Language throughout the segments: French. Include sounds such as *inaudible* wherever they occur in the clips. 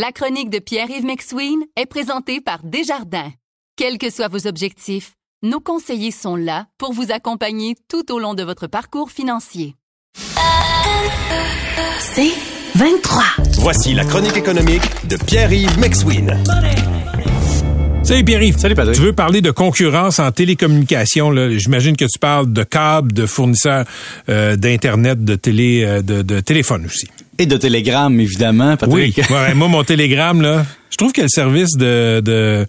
La chronique de Pierre-Yves McSween est présentée par Desjardins. Quels que soient vos objectifs, nos conseillers sont là pour vous accompagner tout au long de votre parcours financier. C'est 23. Voici la chronique économique de Pierre-Yves McSween. Salut Pierre-Yves. Salut Patrick. Tu veux parler de concurrence en télécommunication. là. J'imagine que tu parles de câbles, de fournisseurs euh, d'Internet, de télé, euh, de, de téléphone aussi. Et de télégramme, évidemment, Oui. Patrick. Ouais, moi, mon télégramme, là, je trouve que le service de... De,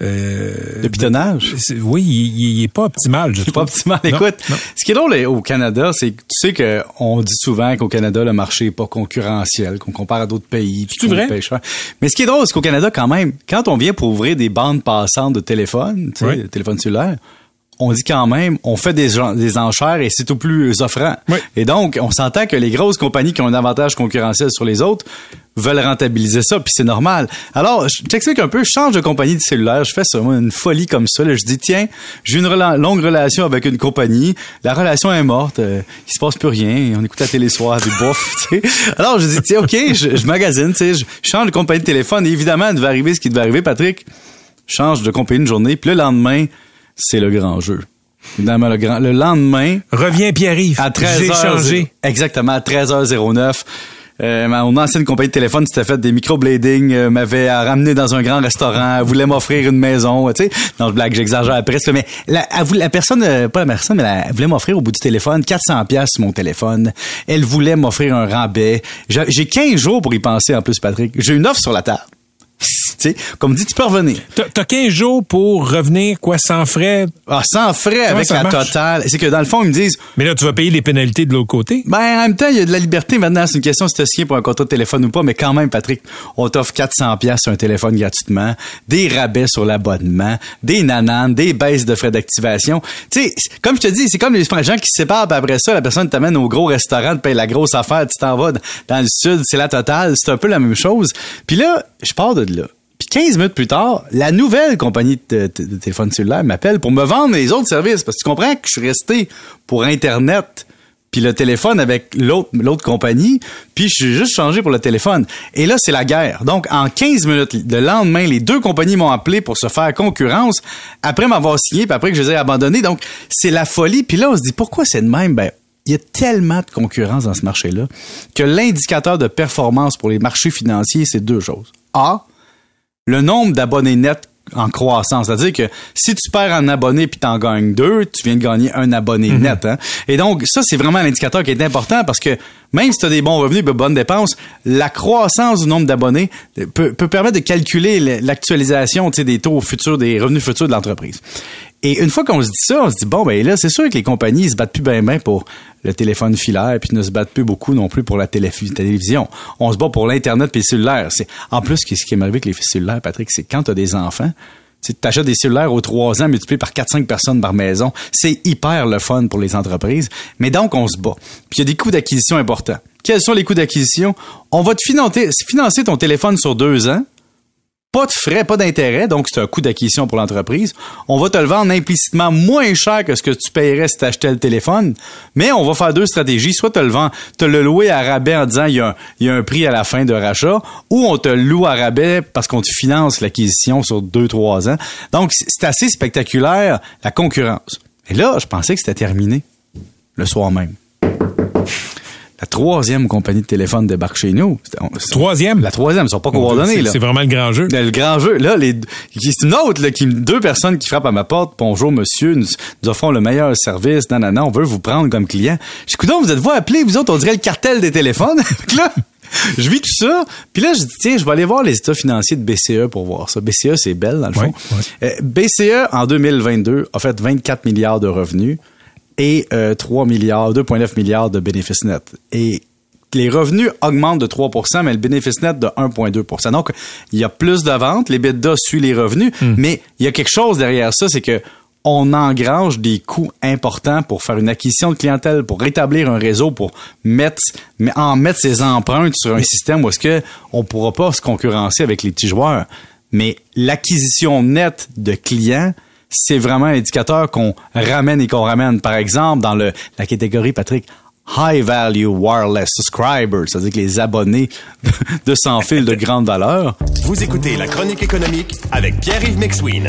euh, De pitonnage? oui, il, il est pas optimal, je trouve. pas optimal. Écoute, non. ce qui est drôle au Canada, c'est que tu sais que on dit souvent qu'au Canada, le marché est pas concurrentiel, qu'on compare à d'autres pays. C'est vrai? Mais ce qui est drôle, c'est qu'au Canada, quand même, quand on vient pour ouvrir des bandes passantes de téléphone, tu sais, Oui. téléphone cellulaire, on dit quand même, on fait des, des enchères et c'est au plus offrant. Oui. Et donc, on s'entend que les grosses compagnies qui ont un avantage concurrentiel sur les autres veulent rentabiliser ça, puis c'est normal. Alors, je t'explique un peu, je change de compagnie de cellulaire, je fais ça, moi, une folie comme ça. Là, je dis, tiens, j'ai une rela- longue relation avec une compagnie, la relation est morte, euh, il se passe plus rien, on écoute la télé soir, du bof, *laughs* tu sais. Alors, je dis, tiens, OK, je, je magasine, tu sais, je je change de compagnie de téléphone, et évidemment, il devait arriver ce qui devait arriver, Patrick. Je change de compagnie une journée, puis le lendemain, c'est le grand jeu. Évidemment, le, grand, le lendemain, Reviens Pierre-Yves. à 13h. J'ai changé. Exactement, à 13h09. Euh, mon ancienne compagnie de téléphone s'était fait des microblading, euh, m'avait ramené dans un grand restaurant, elle voulait m'offrir une maison, tu sais. Non, je blague, j'exagère après, mais la, elle la personne, euh, pas la personne, mais la- elle voulait m'offrir au bout du téléphone 400 pièces mon téléphone. Elle voulait m'offrir un rabais. J'ai 15 jours pour y penser en plus, Patrick. J'ai une offre sur la table. Tu sais, comme dit, tu peux revenir. T'as- T'as 15 jours pour revenir, quoi, sans frais? Ah, sans frais Comment avec la marche? totale. C'est que dans le fond, ils me disent, Mais là, tu vas payer les pénalités de l'autre côté? Ben, en même temps, il y a de la liberté maintenant. C'est une question si tu signé pour un contrat de téléphone ou pas. Mais quand même, Patrick, on t'offre 400 pièces sur un téléphone gratuitement, des rabais sur l'abonnement, des nananes, des baisses de frais d'activation. Tu sais, comme je te dis, c'est comme les gens qui se séparent, puis après ça, la personne t'amène au gros restaurant, te paye la grosse affaire, tu t'en vas dans le sud, c'est la totale. C'est un peu la même chose. Puis là, je pars de là. Puis 15 minutes plus tard, la nouvelle compagnie de, téléphone cellulaire m'appelle pour me vendre les autres services. Parce que tu comprends que je suis resté pour Internet puis le téléphone avec l'autre l'autre compagnie, puis je suis juste changé pour le téléphone. Et là, c'est la guerre. Donc, en 15 minutes, le lendemain, les deux compagnies m'ont appelé pour se faire concurrence, après m'avoir signé, puis après que je les ai abandonnés. Donc, c'est la folie. Puis là, on se dit, pourquoi c'est de même? Ben, il y a tellement de concurrence dans ce marché-là que l'indicateur de performance pour les marchés financiers, c'est deux choses. A, le nombre d'abonnés nets en croissance. C'est-à-dire que si tu perds un abonné puis t'en gagnes deux, tu viens de gagner un abonné net. Hein? Et donc, ça, c'est vraiment l'indicateur qui est important parce que même si tu as des bons revenus de bonnes dépenses, la croissance du nombre d'abonnés peut, peut permettre de calculer l'actualisation des taux futurs, des revenus futurs de l'entreprise. Et une fois qu'on se dit ça, on se dit bon ben là c'est sûr que les compagnies se battent plus bien bien pour le téléphone filaire puis ne se battent plus beaucoup non plus pour la télé- télévision. On se bat pour l'internet puis le cellulaire. C'est en plus ce qui est arrivé avec les cellulaires Patrick, c'est quand tu as des enfants, tu achètes des cellulaires aux trois ans multipliés par 4-5 personnes par maison. C'est hyper le fun pour les entreprises. Mais donc, on se bat. Puis il y a des coûts d'acquisition importants. Quels sont les coûts d'acquisition? On va te financer, financer ton téléphone sur deux ans. Pas de frais, pas d'intérêt, donc c'est un coût d'acquisition pour l'entreprise. On va te le vendre implicitement moins cher que ce que tu paierais si tu achetais le téléphone, mais on va faire deux stratégies. Soit te le vends, te le louer à rabais en disant il y, a un, il y a un prix à la fin de rachat, ou on te loue à rabais parce qu'on te finance l'acquisition sur deux, trois ans. Donc, c'est assez spectaculaire, la concurrence. Et là, je pensais que c'était terminé le soir même. La troisième compagnie de téléphone débarque chez nous. On- Troisième? La troisième, ils sont pas coordonnés, C'est- vraiment le grand jeu. Le grand jeu, là, les, c'est une autre, là, qui, deux personnes qui frappent à ma porte. Bonjour, monsieur, nous, nous offrons le meilleur service. Non, non, non, on veut vous prendre comme client. Je dis, vous êtes-vous appelés, vous autres, on dirait le cartel des téléphones. *laughs* Là, je vis tout ça. Puis là, je dis, tiens, je vais aller voir les états financiers de BCE pour voir ça. BCE, c'est belle, dans le fond. Euh, BCE, en 2022, a fait 24 milliards de revenus et euh, 3 milliards, 2,9 milliards de bénéfices nets. Et les revenus augmentent de 3% mais le bénéfice net de 1,2% Donc, il y a plus de ventes, les bidas suivent les revenus, mais il y a quelque chose derrière ça, c'est que on engrange des coûts importants pour faire une acquisition de clientèle, pour rétablir un réseau, pour mettre, en mettre ses empreintes sur un système où est-ce que on pourra pas se concurrencer avec les petits joueurs. Mais l'acquisition nette de clients, c'est vraiment un indicateur qu'on ramène et qu'on ramène. Par exemple, dans le, la catégorie, Patrick, High Value Wireless Subscribers, c'est-à-dire que les abonnés *laughs* de sans fil de grande valeur. Vous écoutez La Chronique économique avec Pierre-Yves McSween.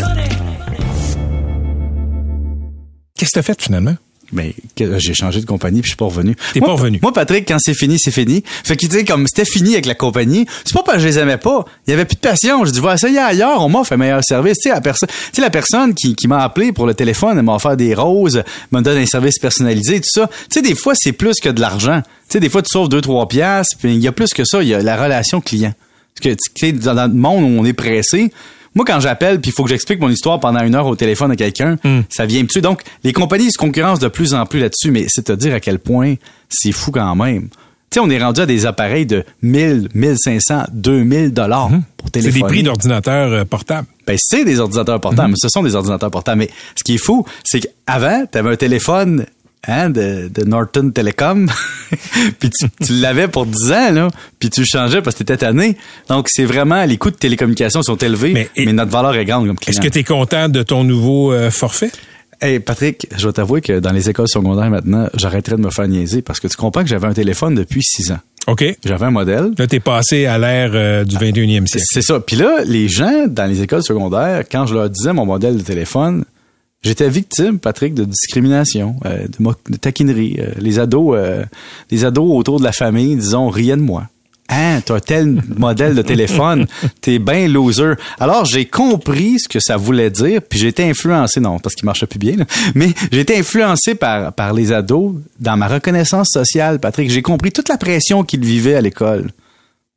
Qu'est-ce que t'as fait finalement? Mais que- j'ai changé de compagnie puis je suis pas revenu. T'es pas revenu. Moi, Patrick, quand c'est fini, c'est fini. Fait que tu sais, comme c'était fini avec la compagnie, c'est pas parce que je les aimais pas. Il y avait plus de passion. Je dis, je vais essayer ailleurs. On m'offre un meilleur service. Tu sais, la personne, tu sais, la personne qui, qui m'a appelé pour le téléphone, elle m'a offert des roses, me donne un service personnalisé, tout ça. Tu sais, des fois, c'est plus que de l'argent. Tu sais, des fois, tu sauves deux, trois piastres. Puis il y a plus que ça. Il y a la relation client. Parce que, tu sais, dans dans le monde où on est pressé, moi, quand j'appelle puis il faut que j'explique mon histoire pendant une heure au téléphone à quelqu'un, ça vient me tuer. Donc, les compagnies se concurrencent de plus en plus là-dessus, mais c'est te dire à quel point c'est fou quand même. Tu sais, on est rendu à des appareils de 1000, 1500, 2000 dollars pour C'est téléphoner. des prix d'ordinateurs euh, portables. Ben, c'est des ordinateurs portables, mais ce sont des ordinateurs portables. Mais ce qui est fou, c'est qu'avant, tu avais un téléphone hein, de, de Norton Telecom, *laughs* puis tu, tu l'avais pour 10 ans, là, puis tu le changeais parce que t'étais tanné. Donc, c'est vraiment, les coûts de télécommunication sont élevés, Mais- notre valeur est grande comme client. Est-ce que tu es content de ton nouveau euh, forfait? Hey, Patrick, je vais t'avouer que dans les écoles secondaires maintenant, j'arrêterai de me faire niaiser parce que tu comprends que j'avais un téléphone depuis 6 ans. OK. J'avais un modèle. Là, t'es passé à l'ère euh, du 21e siècle. C'est ça. Puis là, les gens dans les écoles secondaires, quand je leur disais mon modèle de téléphone, j'étais victime, Patrick, de discrimination, euh, de, mo- de taquinerie. Euh, les ados, euh, les ados autour de la famille, disons, riaient de moi. Hein, t'as tel modèle de téléphone, *laughs* t'es bien loser. Alors j'ai compris ce que ça voulait dire, puis j'ai été influencé, non, parce qu'il marchait plus bien, là, *laughs* mais j'ai été influencé par par les ados dans ma reconnaissance sociale, Patrick. J'ai compris toute la pression qu'ils vivaient à l'école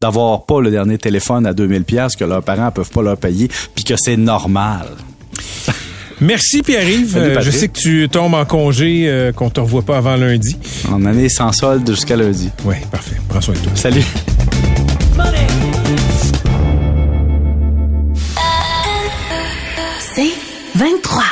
d'avoir pas le dernier téléphone à 2000 pièces que leurs parents peuvent pas leur payer puis que c'est normal. *laughs* Merci Pierre-Yves. Euh, je sais que tu tombes en congé, euh, qu'on te revoit pas avant lundi. En année sans solde jusqu'à lundi. Oui, parfait. Prends soin de toi. Salut. C'est 23.